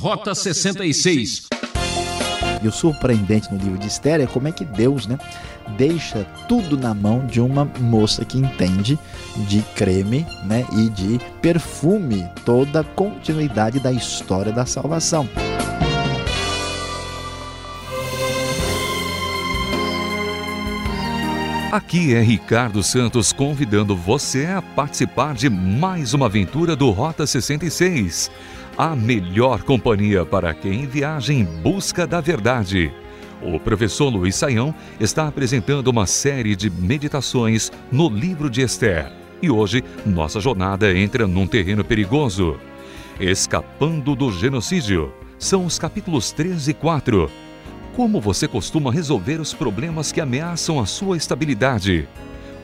Rota 66. E o surpreendente no livro de Esther é como é que Deus, né, deixa tudo na mão de uma moça que entende de creme, né, e de perfume toda a continuidade da história da salvação. Aqui é Ricardo Santos convidando você a participar de mais uma aventura do Rota 66. A melhor companhia para quem viaja em busca da verdade. O professor Luiz Saião está apresentando uma série de meditações no livro de Esther. E hoje, nossa jornada entra num terreno perigoso. Escapando do genocídio. São os capítulos 3 e 4 como você costuma resolver os problemas que ameaçam a sua estabilidade?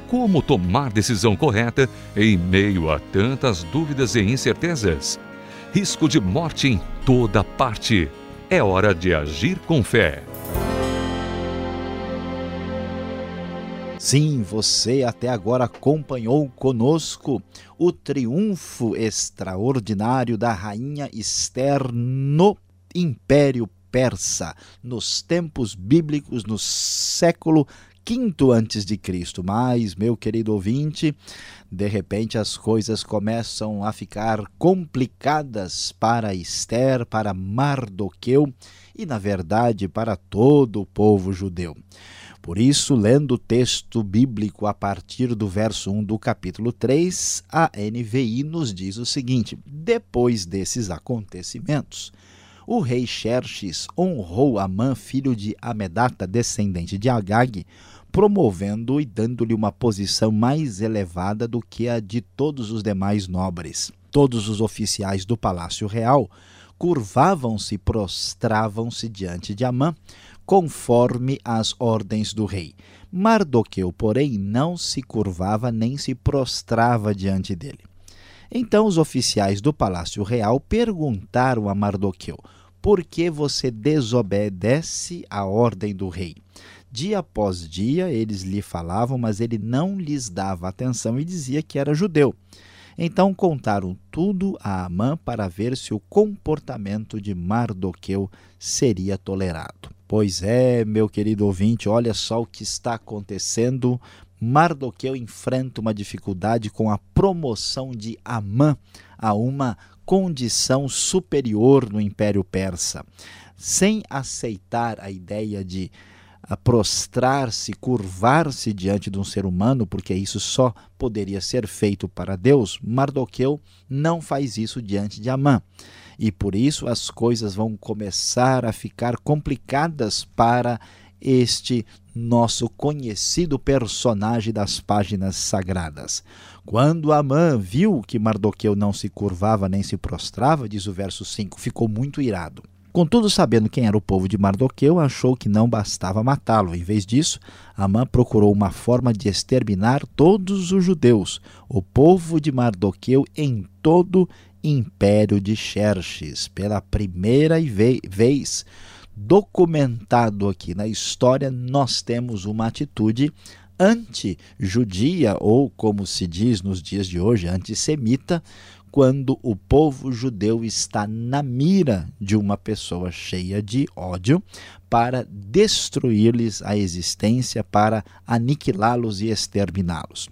Como tomar decisão correta em meio a tantas dúvidas e incertezas? Risco de morte em toda parte. É hora de agir com fé. Sim, você até agora acompanhou conosco o triunfo extraordinário da rainha Esther no Império persa nos tempos bíblicos no século quinto antes de Cristo. Mas, meu querido ouvinte, de repente as coisas começam a ficar complicadas para Esther, para Mardoqueu e, na verdade, para todo o povo judeu. Por isso, lendo o texto bíblico a partir do verso 1 do capítulo 3, a NVI nos diz o seguinte: Depois desses acontecimentos, o rei Xerxes honrou Amã, filho de Amedata, descendente de Agag, promovendo-o e dando-lhe uma posição mais elevada do que a de todos os demais nobres. Todos os oficiais do palácio real curvavam-se e prostravam-se diante de Amã, conforme as ordens do rei. Mardoqueu, porém, não se curvava nem se prostrava diante dele. Então os oficiais do palácio real perguntaram a Mardoqueu: por que você desobedece à ordem do rei? Dia após dia eles lhe falavam, mas ele não lhes dava atenção e dizia que era judeu. Então contaram tudo a Amã para ver se o comportamento de Mardoqueu seria tolerado. Pois é, meu querido ouvinte, olha só o que está acontecendo. Mardoqueu enfrenta uma dificuldade com a promoção de Amã a uma condição superior no Império Persa. Sem aceitar a ideia de ah, prostrar-se, curvar-se diante de um ser humano, porque isso só poderia ser feito para Deus, Mardoqueu não faz isso diante de Amã. E por isso as coisas vão começar a ficar complicadas para este nosso conhecido personagem das páginas sagradas. Quando Amã viu que Mardoqueu não se curvava nem se prostrava, diz o verso 5, ficou muito irado. Contudo, sabendo quem era o povo de Mardoqueu, achou que não bastava matá-lo. Em vez disso, Amã procurou uma forma de exterminar todos os judeus, o povo de Mardoqueu, em todo império de Xerxes. Pela primeira vez, documentado aqui na história, nós temos uma atitude anti-judia, ou como se diz nos dias de hoje, antissemita, quando o povo judeu está na mira de uma pessoa cheia de ódio para destruir-lhes a existência, para aniquilá-los e exterminá-los.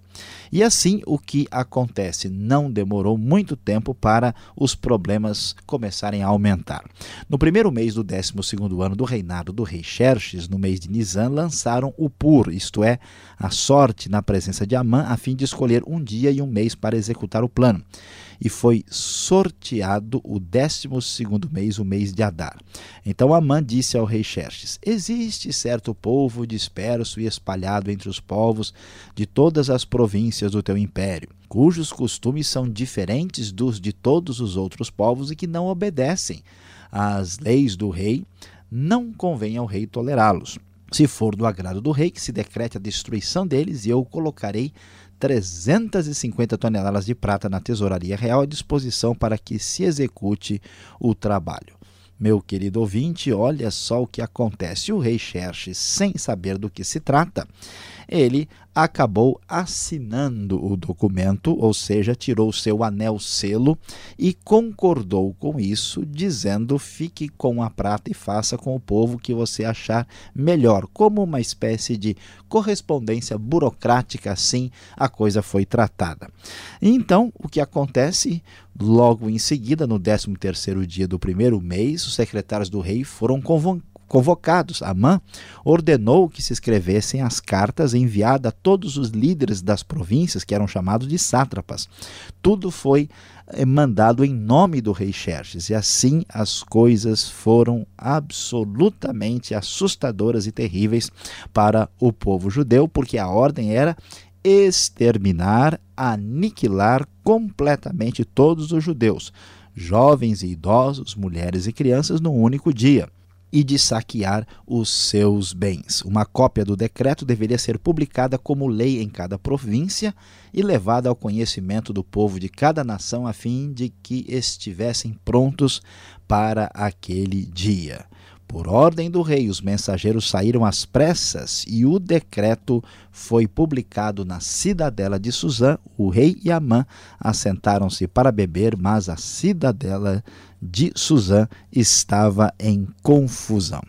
E assim o que acontece? Não demorou muito tempo para os problemas começarem a aumentar. No primeiro mês do 12 ano do reinado do rei Xerxes, no mês de Nisan, lançaram o Pur, isto é, a sorte na presença de Amã, a fim de escolher um dia e um mês para executar o plano e foi sorteado o décimo segundo mês, o mês de Adar. Então Amã disse ao rei Xerxes: Existe certo povo disperso e espalhado entre os povos de todas as províncias do teu império, cujos costumes são diferentes dos de todos os outros povos e que não obedecem às leis do rei, não convém ao rei tolerá-los. Se for do agrado do rei, que se decrete a destruição deles, e eu colocarei 350 toneladas de prata na tesouraria real à disposição para que se execute o trabalho. Meu querido ouvinte, olha só o que acontece. O rei Xerxes, sem saber do que se trata, ele acabou assinando o documento, ou seja, tirou seu anel selo e concordou com isso, dizendo: fique com a prata e faça com o povo que você achar melhor, como uma espécie de correspondência burocrática, assim a coisa foi tratada. Então, o que acontece? Logo em seguida, no 13 terceiro dia do primeiro mês, os secretários do rei foram convocados convocados. Amã ordenou que se escrevessem as cartas enviadas a todos os líderes das províncias, que eram chamados de sátrapas. Tudo foi eh, mandado em nome do rei Xerxes, e assim as coisas foram absolutamente assustadoras e terríveis para o povo judeu, porque a ordem era exterminar, aniquilar completamente todos os judeus, jovens e idosos, mulheres e crianças, num único dia e de saquear os seus bens. Uma cópia do decreto deveria ser publicada como lei em cada província e levada ao conhecimento do povo de cada nação a fim de que estivessem prontos para aquele dia. Por ordem do rei, os mensageiros saíram às pressas e o decreto foi publicado na cidadela de Suzã. O rei e Amã assentaram-se para beber, mas a cidadela de Suzã estava em confusão.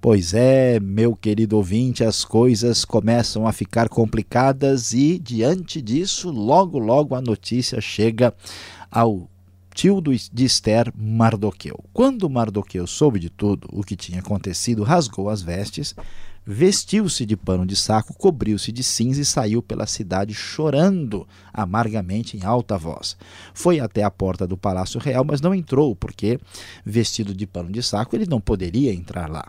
Pois é, meu querido ouvinte, as coisas começam a ficar complicadas e, diante disso, logo, logo a notícia chega ao tio de Esther, Mardoqueu. Quando Mardoqueu soube de tudo o que tinha acontecido, rasgou as vestes, vestiu-se de pano de saco, cobriu-se de cinza e saiu pela cidade chorando amargamente em alta voz. Foi até a porta do palácio real, mas não entrou, porque, vestido de pano de saco, ele não poderia entrar lá.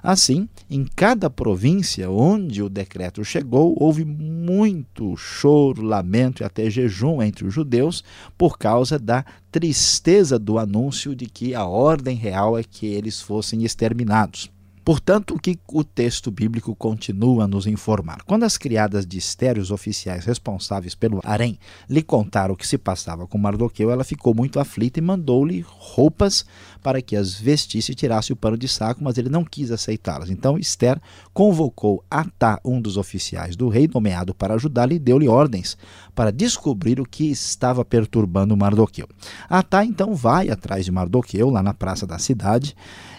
Assim, em cada província onde o decreto chegou, houve muito choro, lamento e até jejum entre os judeus por causa da tristeza do anúncio de que a ordem real é que eles fossem exterminados. Portanto, o que o texto bíblico continua a nos informar? Quando as criadas de Esther, os oficiais responsáveis pelo harém, lhe contaram o que se passava com Mardoqueu, ela ficou muito aflita e mandou-lhe roupas para que as vestisse e tirasse o pano de saco, mas ele não quis aceitá-las. Então Esther convocou Atá, um dos oficiais do rei, nomeado para ajudá-lo, e deu-lhe ordens para descobrir o que estava perturbando Mardoqueu. Atá então vai atrás de Mardoqueu, lá na praça da cidade,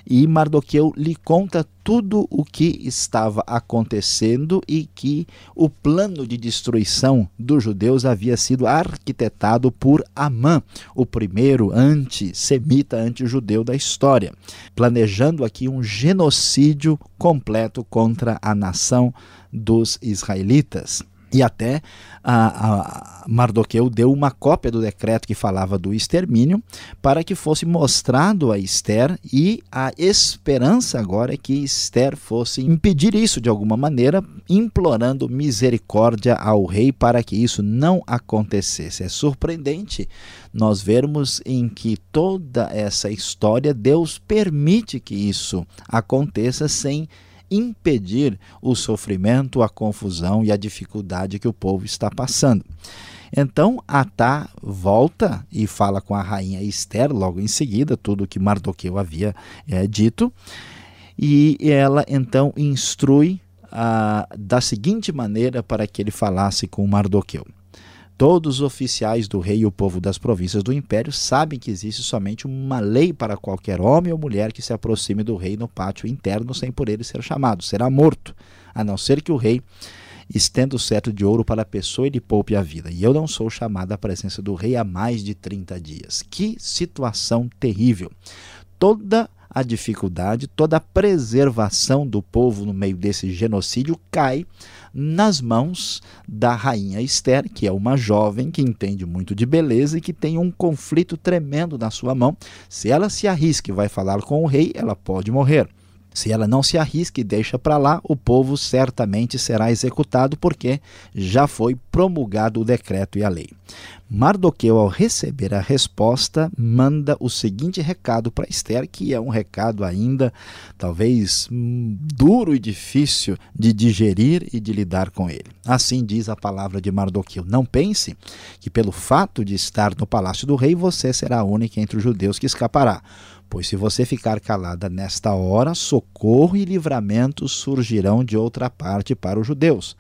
e Mardoqueu lhe conta tudo o que estava acontecendo e que o plano de destruição dos judeus havia sido arquitetado por Amã, o primeiro antissemita, anti-judeu da história, planejando aqui um genocídio completo contra a nação dos israelitas. E até a, a Mardoqueu deu uma cópia do decreto que falava do extermínio para que fosse mostrado a Esther e a esperança agora é que Esther fosse impedir isso de alguma maneira, implorando misericórdia ao rei para que isso não acontecesse. É surpreendente nós vermos em que toda essa história Deus permite que isso aconteça sem impedir o sofrimento, a confusão e a dificuldade que o povo está passando. Então Atá volta e fala com a rainha Esther logo em seguida, tudo o que Mardoqueu havia é, dito, e ela então instrui ah, da seguinte maneira para que ele falasse com Mardoqueu. Todos os oficiais do rei e o povo das províncias do império sabem que existe somente uma lei para qualquer homem ou mulher que se aproxime do rei no pátio interno sem por ele ser chamado. Será morto, a não ser que o rei estenda o cetro de ouro para a pessoa e lhe poupe a vida. E eu não sou chamado à presença do rei há mais de 30 dias. Que situação terrível! Toda a dificuldade, toda a preservação do povo no meio desse genocídio cai nas mãos da rainha Esther, que é uma jovem que entende muito de beleza e que tem um conflito tremendo na sua mão. Se ela se arrisca e vai falar com o rei, ela pode morrer. Se ela não se arrisca e deixa para lá, o povo certamente será executado, porque já foi promulgado o decreto e a lei. Mardoqueu, ao receber a resposta, manda o seguinte recado para Esther, que é um recado ainda talvez duro e difícil de digerir e de lidar com ele. Assim diz a palavra de Mardoqueu: Não pense que, pelo fato de estar no palácio do rei, você será a única entre os judeus que escapará Pois se você ficar calada nesta hora, socorro e livramento surgirão de outra parte para os judeus.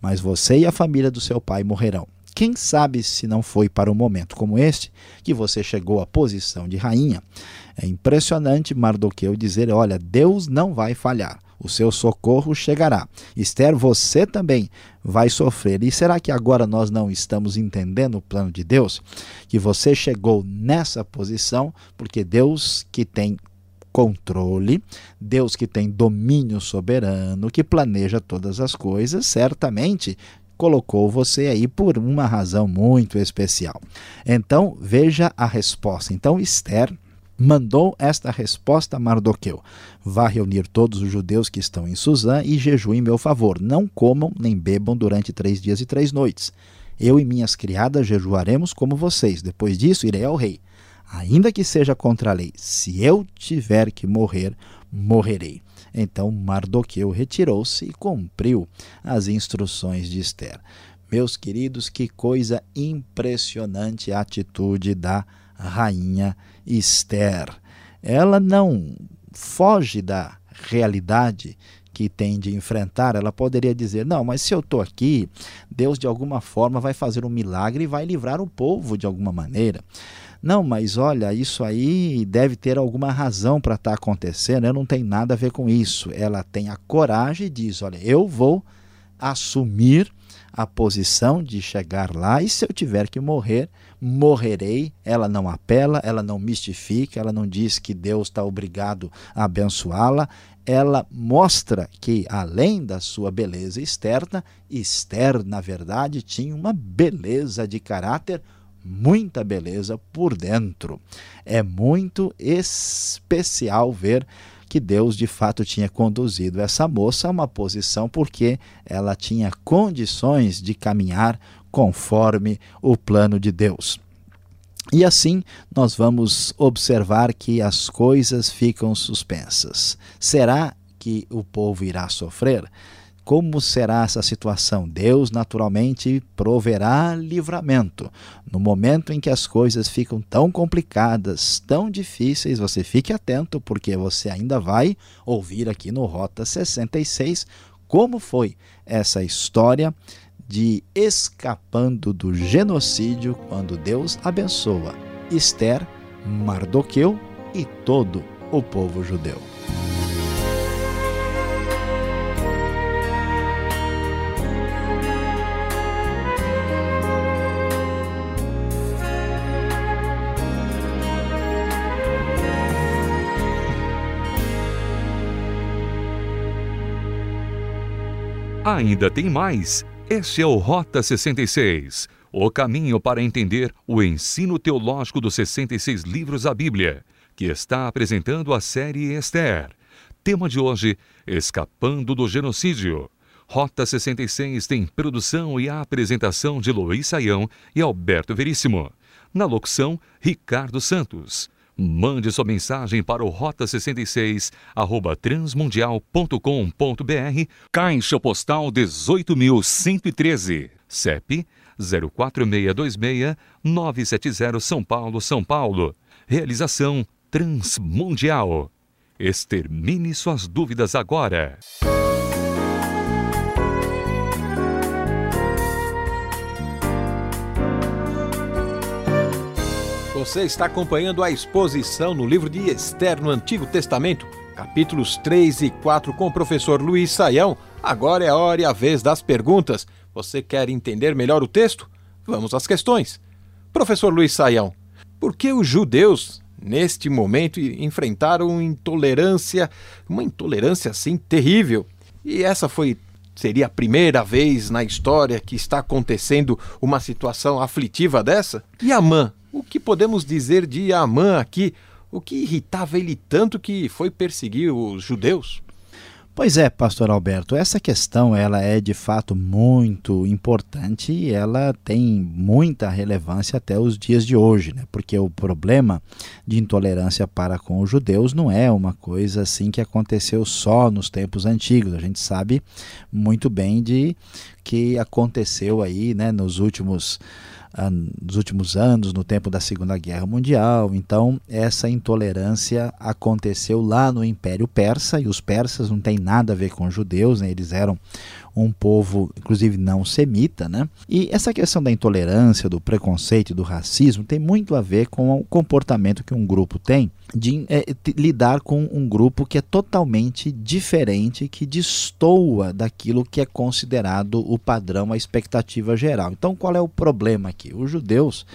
mas você e a família do seu pai morrerão. Quem sabe se não foi para um momento como este que você chegou à posição de rainha? É impressionante Mardoqueu dizer: olha, Deus não vai falhar, o seu socorro chegará. Esther, você também vai sofrer. E será que agora nós não estamos entendendo o plano de Deus? Que você chegou nessa posição porque Deus que tem controle, Deus que tem domínio soberano, que planeja todas as coisas, certamente colocou você aí por uma razão muito especial. Então, veja a resposta. Então, Esther mandou esta resposta a Mardoqueu: Vá reunir todos os judeus que estão em Suzã e jejuem em meu favor. Não comam nem bebam durante três dias e três noites. Eu e minhas criadas jejuaremos como vocês. Depois disso, irei ao rei. Ainda que seja contra a lei, se eu tiver que morrer, morrerei. Então Mardoqueu retirou-se e cumpriu as instruções de Esther. Meus queridos, que coisa impressionante a atitude da rainha Esther. Ela não foge da realidade que tem de enfrentar, ela poderia dizer: Não, mas se eu estou aqui, Deus de alguma forma vai fazer um milagre e vai livrar o povo de alguma maneira. Não, mas olha, isso aí deve ter alguma razão para estar tá acontecendo, eu não tenho nada a ver com isso. Ela tem a coragem e diz: Olha, eu vou assumir a posição de chegar lá e se eu tiver que morrer, morrerei. Ela não apela, ela não mistifica, ela não diz que Deus está obrigado a abençoá-la. Ela mostra que, além da sua beleza externa, Esther, na verdade, tinha uma beleza de caráter muita beleza por dentro. É muito especial ver que Deus de fato tinha conduzido essa moça a uma posição porque ela tinha condições de caminhar conforme o plano de Deus. E assim nós vamos observar que as coisas ficam suspensas. Será que o povo irá sofrer? Como será essa situação? Deus naturalmente proverá livramento. No momento em que as coisas ficam tão complicadas, tão difíceis, você fique atento, porque você ainda vai ouvir aqui no Rota 66 como foi essa história de escapando do genocídio quando Deus abençoa Esther, Mardoqueu e todo o povo judeu. Ainda tem mais. Este é o Rota 66, o caminho para entender o ensino teológico dos 66 livros da Bíblia, que está apresentando a série Esther. Tema de hoje: Escapando do Genocídio. Rota 66 tem produção e apresentação de Luiz Saião e Alberto Veríssimo. Na locução, Ricardo Santos. Mande sua mensagem para o Rota 66, arroba transmundial.com.br, Caixa Postal 18.113, CEP 04626-970 São Paulo, São Paulo. Realização Transmundial. Extermine suas dúvidas agora. Você está acompanhando a exposição no livro de Esther no Antigo Testamento, capítulos 3 e 4, com o professor Luiz Saião. Agora é a hora e a vez das perguntas. Você quer entender melhor o texto? Vamos às questões. Professor Luiz Saião, por que os judeus, neste momento, enfrentaram intolerância, uma intolerância assim terrível? E essa foi seria a primeira vez na história que está acontecendo uma situação aflitiva dessa? E Amã, o que podemos dizer de Amã aqui? O que irritava ele tanto que foi perseguir os judeus? Pois é, pastor Alberto, essa questão ela é de fato muito importante e ela tem muita relevância até os dias de hoje, né? Porque o problema de intolerância para com os judeus não é uma coisa assim que aconteceu só nos tempos antigos. A gente sabe muito bem de que aconteceu aí, né, nos últimos nos últimos anos, no tempo da Segunda Guerra Mundial. Então, essa intolerância aconteceu lá no Império Persa, e os persas não têm nada a ver com os judeus, né? eles eram um povo, inclusive não semita, né? E essa questão da intolerância, do preconceito, do racismo tem muito a ver com o comportamento que um grupo tem de é, lidar com um grupo que é totalmente diferente, que destoa daquilo que é considerado o padrão, a expectativa geral. Então, qual é o problema aqui? Os judeus,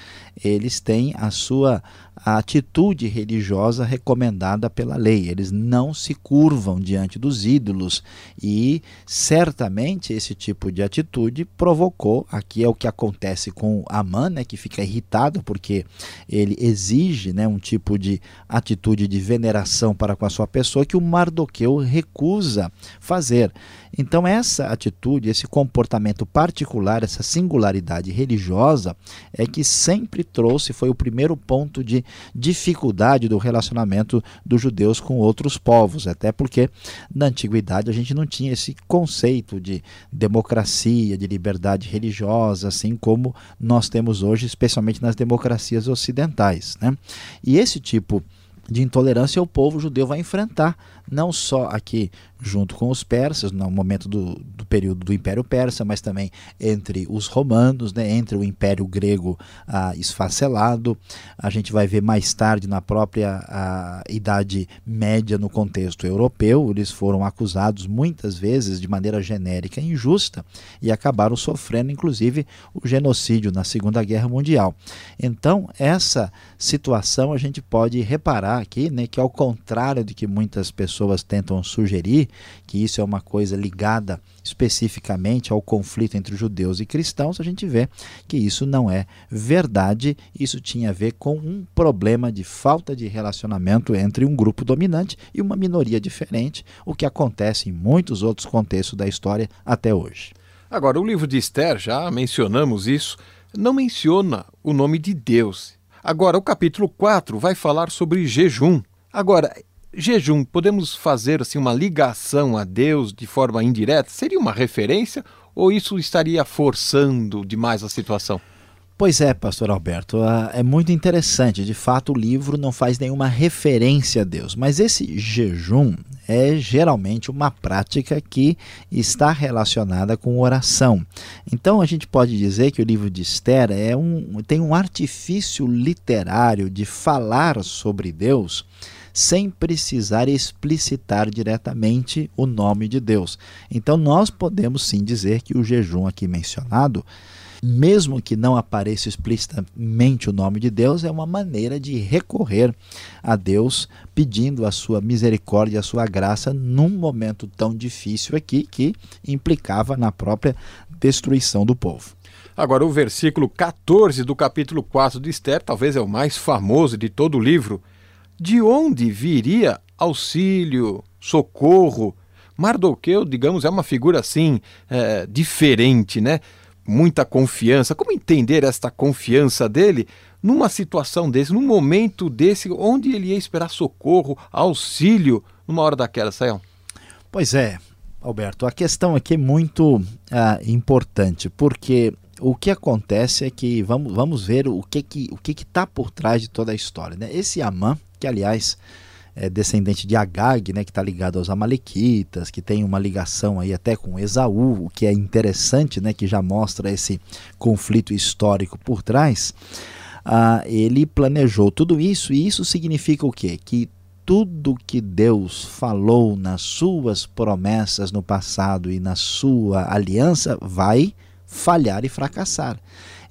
eles têm a sua atitude religiosa recomendada pela lei. Eles não se curvam diante dos ídolos e certamente esse tipo de atitude provocou, aqui é o que acontece com Amã, né, que fica irritado porque ele exige né, um tipo de atitude de veneração para com a sua pessoa que o Mardoqueu recusa fazer. Então, essa atitude, esse comportamento particular, essa singularidade religiosa é que sempre trouxe, foi o primeiro ponto de dificuldade do relacionamento dos judeus com outros povos, até porque na antiguidade a gente não tinha esse conceito de democracia, de liberdade religiosa, assim como nós temos hoje, especialmente nas democracias ocidentais. Né? E esse tipo de intolerância o povo judeu vai enfrentar, não só aqui junto com os persas, no momento do, do período do Império Persa, mas também entre os romanos, né, entre o Império Grego ah, esfacelado. A gente vai ver mais tarde, na própria ah, Idade Média, no contexto europeu, eles foram acusados muitas vezes de maneira genérica e injusta e acabaram sofrendo, inclusive, o genocídio na Segunda Guerra Mundial. Então, essa situação a gente pode reparar aqui né, que, ao contrário de que muitas pessoas tentam sugerir, que isso é uma coisa ligada especificamente ao conflito entre judeus e cristãos, a gente vê que isso não é verdade. Isso tinha a ver com um problema de falta de relacionamento entre um grupo dominante e uma minoria diferente, o que acontece em muitos outros contextos da história até hoje. Agora, o livro de Esther, já mencionamos isso, não menciona o nome de Deus. Agora, o capítulo 4 vai falar sobre jejum. Agora, jejum, podemos fazer assim uma ligação a Deus de forma indireta? Seria uma referência ou isso estaria forçando demais a situação? Pois é, pastor Alberto, ah, é muito interessante. De fato, o livro não faz nenhuma referência a Deus, mas esse jejum é geralmente uma prática que está relacionada com oração. Então, a gente pode dizer que o livro de Esther é um, tem um artifício literário de falar sobre Deus sem precisar explicitar diretamente o nome de Deus. Então, nós podemos sim dizer que o jejum aqui mencionado mesmo que não apareça explicitamente o nome de Deus, é uma maneira de recorrer a Deus pedindo a sua misericórdia, a sua graça num momento tão difícil aqui que implicava na própria destruição do povo. Agora, o versículo 14 do capítulo 4 de Esther, talvez é o mais famoso de todo o livro de onde viria auxílio, socorro? Mardoqueu, digamos, é uma figura assim, é, diferente, né? Muita confiança. Como entender esta confiança dele numa situação desse, num momento desse, onde ele ia esperar socorro, auxílio, numa hora daquela, Sayão? Pois é, Alberto, a questão aqui é muito ah, importante, porque o que acontece é que vamos, vamos ver o que que o que está por trás de toda a história. Né? Esse Amã, que aliás é descendente de Agag, né, que está ligado aos Amalequitas, que tem uma ligação aí até com Esaú, o que é interessante, né, que já mostra esse conflito histórico por trás. Ah, ele planejou tudo isso e isso significa o quê? Que tudo que Deus falou nas suas promessas no passado e na sua aliança vai falhar e fracassar.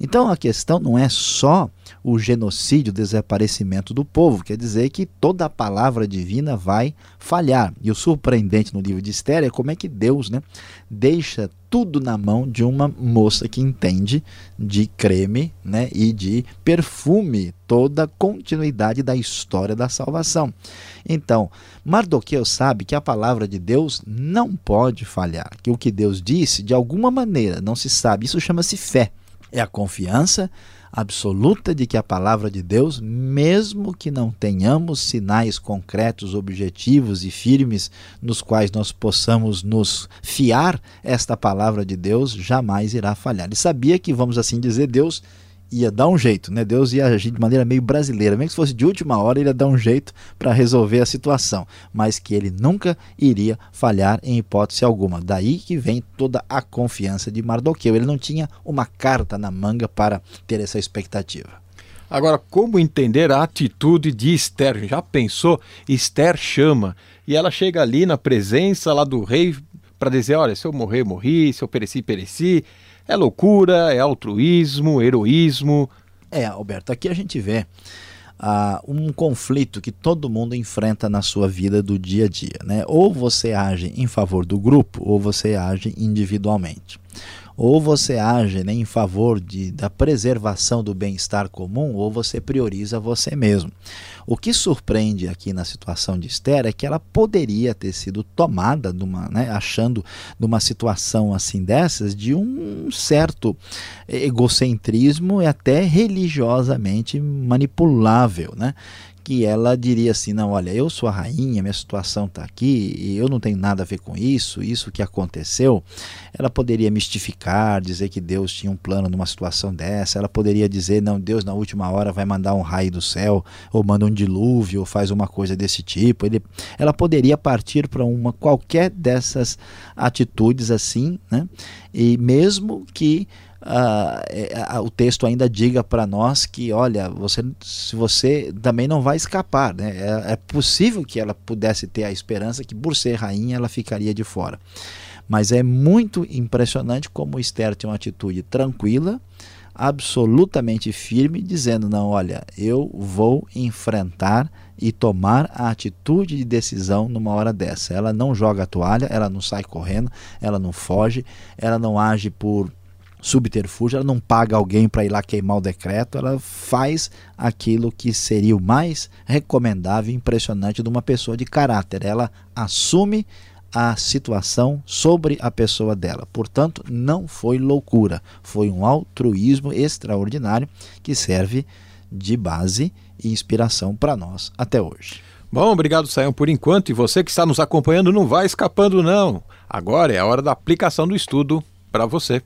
Então a questão não é só o genocídio, o desaparecimento do povo, quer dizer que toda a palavra divina vai falhar. E o surpreendente no livro de Esther é como é que Deus né, deixa tudo na mão de uma moça que entende de creme né, e de perfume toda a continuidade da história da salvação. Então, Mardoqueu sabe que a palavra de Deus não pode falhar, que o que Deus disse, de alguma maneira, não se sabe. Isso chama-se fé. É a confiança absoluta de que a palavra de Deus, mesmo que não tenhamos sinais concretos, objetivos e firmes nos quais nós possamos nos fiar, esta palavra de Deus jamais irá falhar. Ele sabia que, vamos assim dizer, Deus ia dar um jeito, né? Deus ia agir de maneira meio brasileira, mesmo que fosse de última hora, ele ia dar um jeito para resolver a situação, mas que ele nunca iria falhar em hipótese alguma. Daí que vem toda a confiança de Mardoqueu. Ele não tinha uma carta na manga para ter essa expectativa. Agora, como entender a atitude de Esther? Já pensou? Esther chama e ela chega ali na presença lá do rei para dizer: olha, se eu morrer, morri, se eu pereci, pereci. É loucura, é altruísmo, heroísmo. É, Alberto, aqui a gente vê uh, um conflito que todo mundo enfrenta na sua vida do dia a dia. Né? Ou você age em favor do grupo, ou você age individualmente ou você age né, em favor de, da preservação do bem-estar comum, ou você prioriza você mesmo. O que surpreende aqui na situação de Esther é que ela poderia ter sido tomada, né, achando numa situação assim dessas, de um certo egocentrismo e até religiosamente manipulável, né? Que ela diria assim: não, olha, eu sou a rainha, minha situação está aqui, e eu não tenho nada a ver com isso, isso que aconteceu. Ela poderia mistificar, dizer que Deus tinha um plano numa situação dessa, ela poderia dizer: não, Deus na última hora vai mandar um raio do céu, ou manda um dilúvio, ou faz uma coisa desse tipo. Ele, ela poderia partir para uma qualquer dessas atitudes assim, né? e mesmo que uh, o texto ainda diga para nós que, olha, você, você também não vai escapar. Né? É, é possível que ela pudesse ter a esperança que, por ser rainha, ela ficaria de fora. Mas é muito impressionante como Esther tem uma atitude tranquila, absolutamente firme, dizendo: não, olha, eu vou enfrentar e tomar a atitude de decisão numa hora dessa. Ela não joga a toalha, ela não sai correndo, ela não foge, ela não age por subterfúgio, ela não paga alguém para ir lá queimar o decreto, ela faz aquilo que seria o mais recomendável e impressionante de uma pessoa de caráter. Ela assume a situação sobre a pessoa dela. Portanto, não foi loucura, foi um altruísmo extraordinário que serve de base e inspiração para nós até hoje. Bom, obrigado, Sayão, por enquanto. E você que está nos acompanhando, não vai escapando, não. Agora é a hora da aplicação do estudo para você.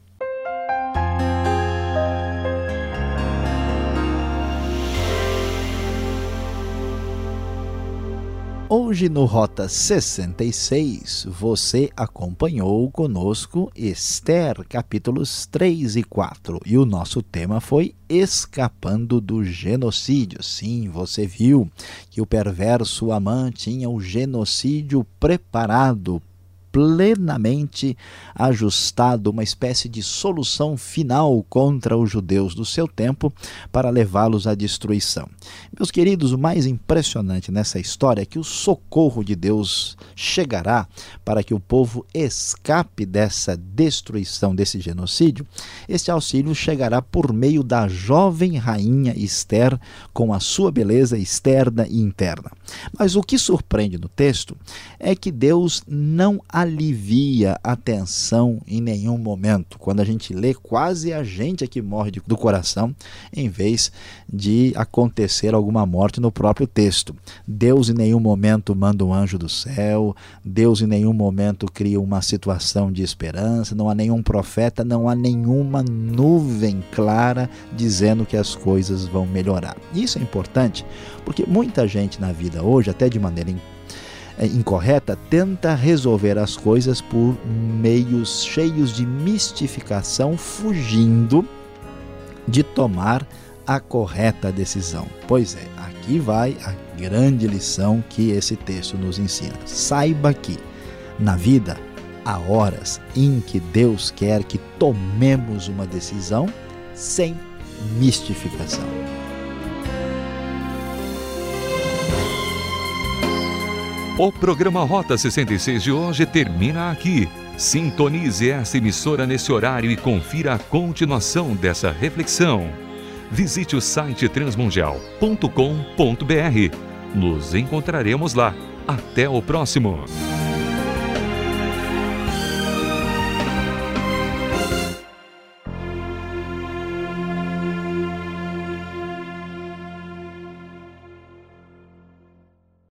Hoje no Rota 66, você acompanhou conosco Esther, capítulos 3 e 4. E o nosso tema foi Escapando do Genocídio. Sim, você viu que o perverso Amã tinha o genocídio preparado plenamente ajustado, uma espécie de solução final contra os judeus do seu tempo para levá-los à destruição. Meus queridos, o mais impressionante nessa história é que o socorro de Deus chegará para que o povo escape dessa destruição, desse genocídio. Este auxílio chegará por meio da jovem rainha Esther, com a sua beleza externa e interna. Mas o que surpreende no texto é que Deus não alivia a tensão em nenhum momento. Quando a gente lê, quase a gente é que morre do coração, em vez de acontecer alguma morte no próprio texto. Deus em nenhum momento manda um anjo do céu, Deus em nenhum momento cria uma situação de esperança, não há nenhum profeta, não há nenhuma nuvem clara dizendo que as coisas vão melhorar. Isso é importante porque muita gente na vida hoje, até de maneira incorreta tenta resolver as coisas por meios cheios de mistificação, fugindo de tomar a correta decisão. Pois é, aqui vai a grande lição que esse texto nos ensina. Saiba que na vida há horas em que Deus quer que tomemos uma decisão sem mistificação. O programa Rota 66 de hoje termina aqui. Sintonize essa emissora nesse horário e confira a continuação dessa reflexão. Visite o site transmundial.com.br. Nos encontraremos lá. Até o próximo.